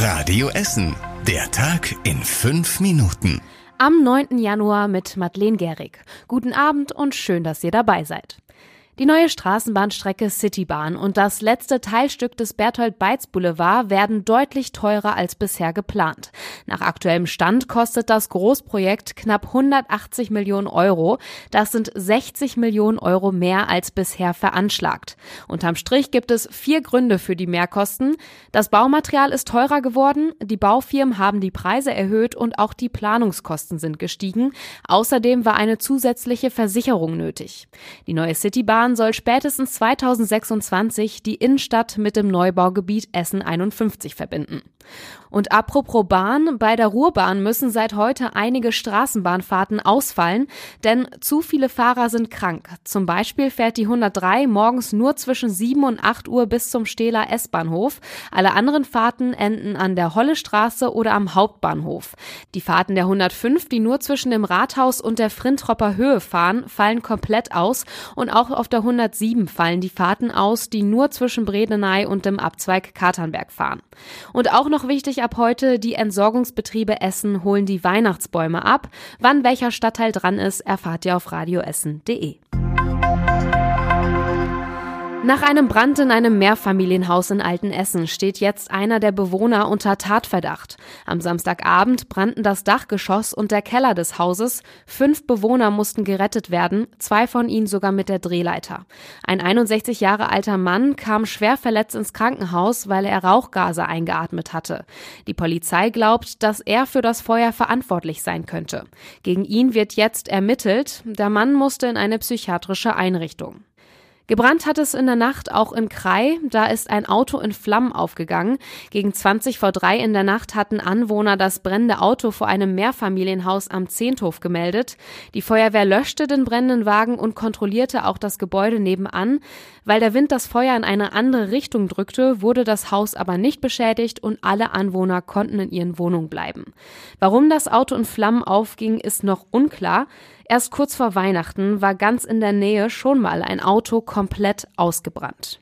Radio Essen. Der Tag in fünf Minuten. Am 9. Januar mit Madeleine Gehrig. Guten Abend und schön, dass ihr dabei seid. Die neue Straßenbahnstrecke Citybahn und das letzte Teilstück des Berthold Beitz Boulevard werden deutlich teurer als bisher geplant. Nach aktuellem Stand kostet das Großprojekt knapp 180 Millionen Euro. Das sind 60 Millionen Euro mehr als bisher veranschlagt. Unterm Strich gibt es vier Gründe für die Mehrkosten. Das Baumaterial ist teurer geworden, die Baufirmen haben die Preise erhöht und auch die Planungskosten sind gestiegen. Außerdem war eine zusätzliche Versicherung nötig. Die neue Citybahn Bahn soll spätestens 2026 die Innenstadt mit dem Neubaugebiet Essen 51 verbinden. Und apropos Bahn, bei der Ruhrbahn müssen seit heute einige Straßenbahnfahrten ausfallen, denn zu viele Fahrer sind krank. Zum Beispiel fährt die 103 morgens nur zwischen 7 und 8 Uhr bis zum Stehler S-Bahnhof. Alle anderen Fahrten enden an der Hollestraße oder am Hauptbahnhof. Die Fahrten der 105, die nur zwischen dem Rathaus und der Frintropper Höhe fahren, fallen komplett aus und auch auf der 107 fallen die Fahrten aus, die nur zwischen Bredeney und dem Abzweig Katernberg fahren. Und auch noch wichtig ab heute, die Entsorgungsbetriebe Essen holen die Weihnachtsbäume ab. Wann welcher Stadtteil dran ist, erfahrt ihr auf radioessen.de. Nach einem Brand in einem Mehrfamilienhaus in Altenessen steht jetzt einer der Bewohner unter Tatverdacht. Am Samstagabend brannten das Dachgeschoss und der Keller des Hauses. Fünf Bewohner mussten gerettet werden, zwei von ihnen sogar mit der Drehleiter. Ein 61 Jahre alter Mann kam schwer verletzt ins Krankenhaus, weil er Rauchgase eingeatmet hatte. Die Polizei glaubt, dass er für das Feuer verantwortlich sein könnte. Gegen ihn wird jetzt ermittelt. Der Mann musste in eine psychiatrische Einrichtung. Gebrannt hat es in der Nacht auch in Krai. Da ist ein Auto in Flammen aufgegangen. Gegen 20 vor drei in der Nacht hatten Anwohner das brennende Auto vor einem Mehrfamilienhaus am Zehnthof gemeldet. Die Feuerwehr löschte den brennenden Wagen und kontrollierte auch das Gebäude nebenan. Weil der Wind das Feuer in eine andere Richtung drückte, wurde das Haus aber nicht beschädigt und alle Anwohner konnten in ihren Wohnungen bleiben. Warum das Auto in Flammen aufging, ist noch unklar. Erst kurz vor Weihnachten war ganz in der Nähe schon mal ein Auto komplett ausgebrannt.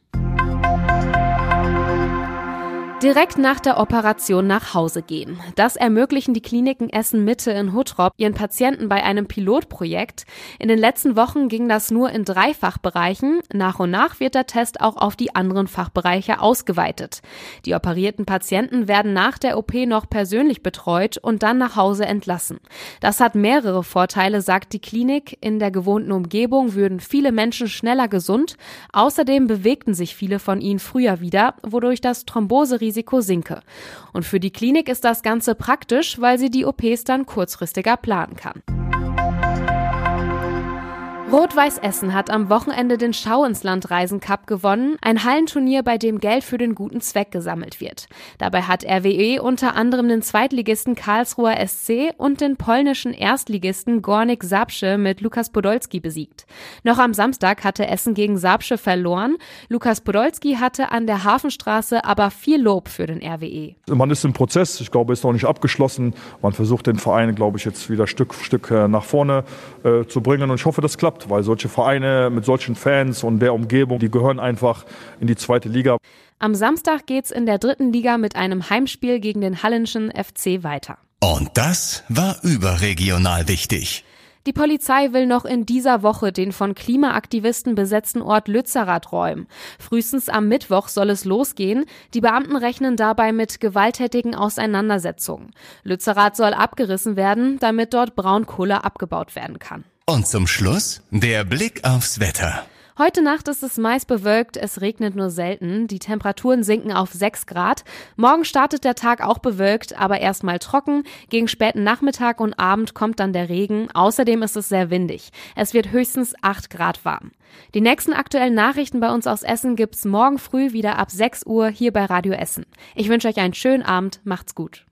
Direkt nach der Operation nach Hause gehen. Das ermöglichen die Kliniken Essen Mitte in Huttrop ihren Patienten bei einem Pilotprojekt. In den letzten Wochen ging das nur in drei Fachbereichen. Nach und nach wird der Test auch auf die anderen Fachbereiche ausgeweitet. Die operierten Patienten werden nach der OP noch persönlich betreut und dann nach Hause entlassen. Das hat mehrere Vorteile, sagt die Klinik. In der gewohnten Umgebung würden viele Menschen schneller gesund. Außerdem bewegten sich viele von ihnen früher wieder, wodurch das Thrombose Risiko sinke. Und für die Klinik ist das Ganze praktisch, weil sie die OPs dann kurzfristiger planen kann. Rot-Weiß Essen hat am Wochenende den Schau ins Land Reisen Cup gewonnen, ein Hallenturnier, bei dem Geld für den guten Zweck gesammelt wird. Dabei hat RWE unter anderem den Zweitligisten Karlsruher SC und den polnischen Erstligisten Gornik Sapsche mit Lukas Podolski besiegt. Noch am Samstag hatte Essen gegen Sapsche verloren. Lukas Podolski hatte an der Hafenstraße aber viel Lob für den RWE. Man ist im Prozess, ich glaube, ist noch nicht abgeschlossen. Man versucht den Verein, glaube ich, jetzt wieder Stück für Stück äh, nach vorne äh, zu bringen und ich hoffe, das klappt gehabt, weil solche Vereine mit solchen Fans und der Umgebung, die gehören einfach in die zweite Liga. Am Samstag geht's in der dritten Liga mit einem Heimspiel gegen den Hallenschen FC weiter. Und das war überregional wichtig. Die Polizei will noch in dieser Woche den von Klimaaktivisten besetzten Ort Lützerath räumen. Frühestens am Mittwoch soll es losgehen. Die Beamten rechnen dabei mit gewalttätigen Auseinandersetzungen. Lützerath soll abgerissen werden, damit dort Braunkohle abgebaut werden kann. Und zum Schluss der Blick aufs Wetter. Heute Nacht ist es meist bewölkt, es regnet nur selten. Die Temperaturen sinken auf 6 Grad. Morgen startet der Tag auch bewölkt, aber erstmal trocken. Gegen späten Nachmittag und Abend kommt dann der Regen. Außerdem ist es sehr windig. Es wird höchstens 8 Grad warm. Die nächsten aktuellen Nachrichten bei uns aus Essen gibt's morgen früh wieder ab 6 Uhr hier bei Radio Essen. Ich wünsche euch einen schönen Abend. Macht's gut.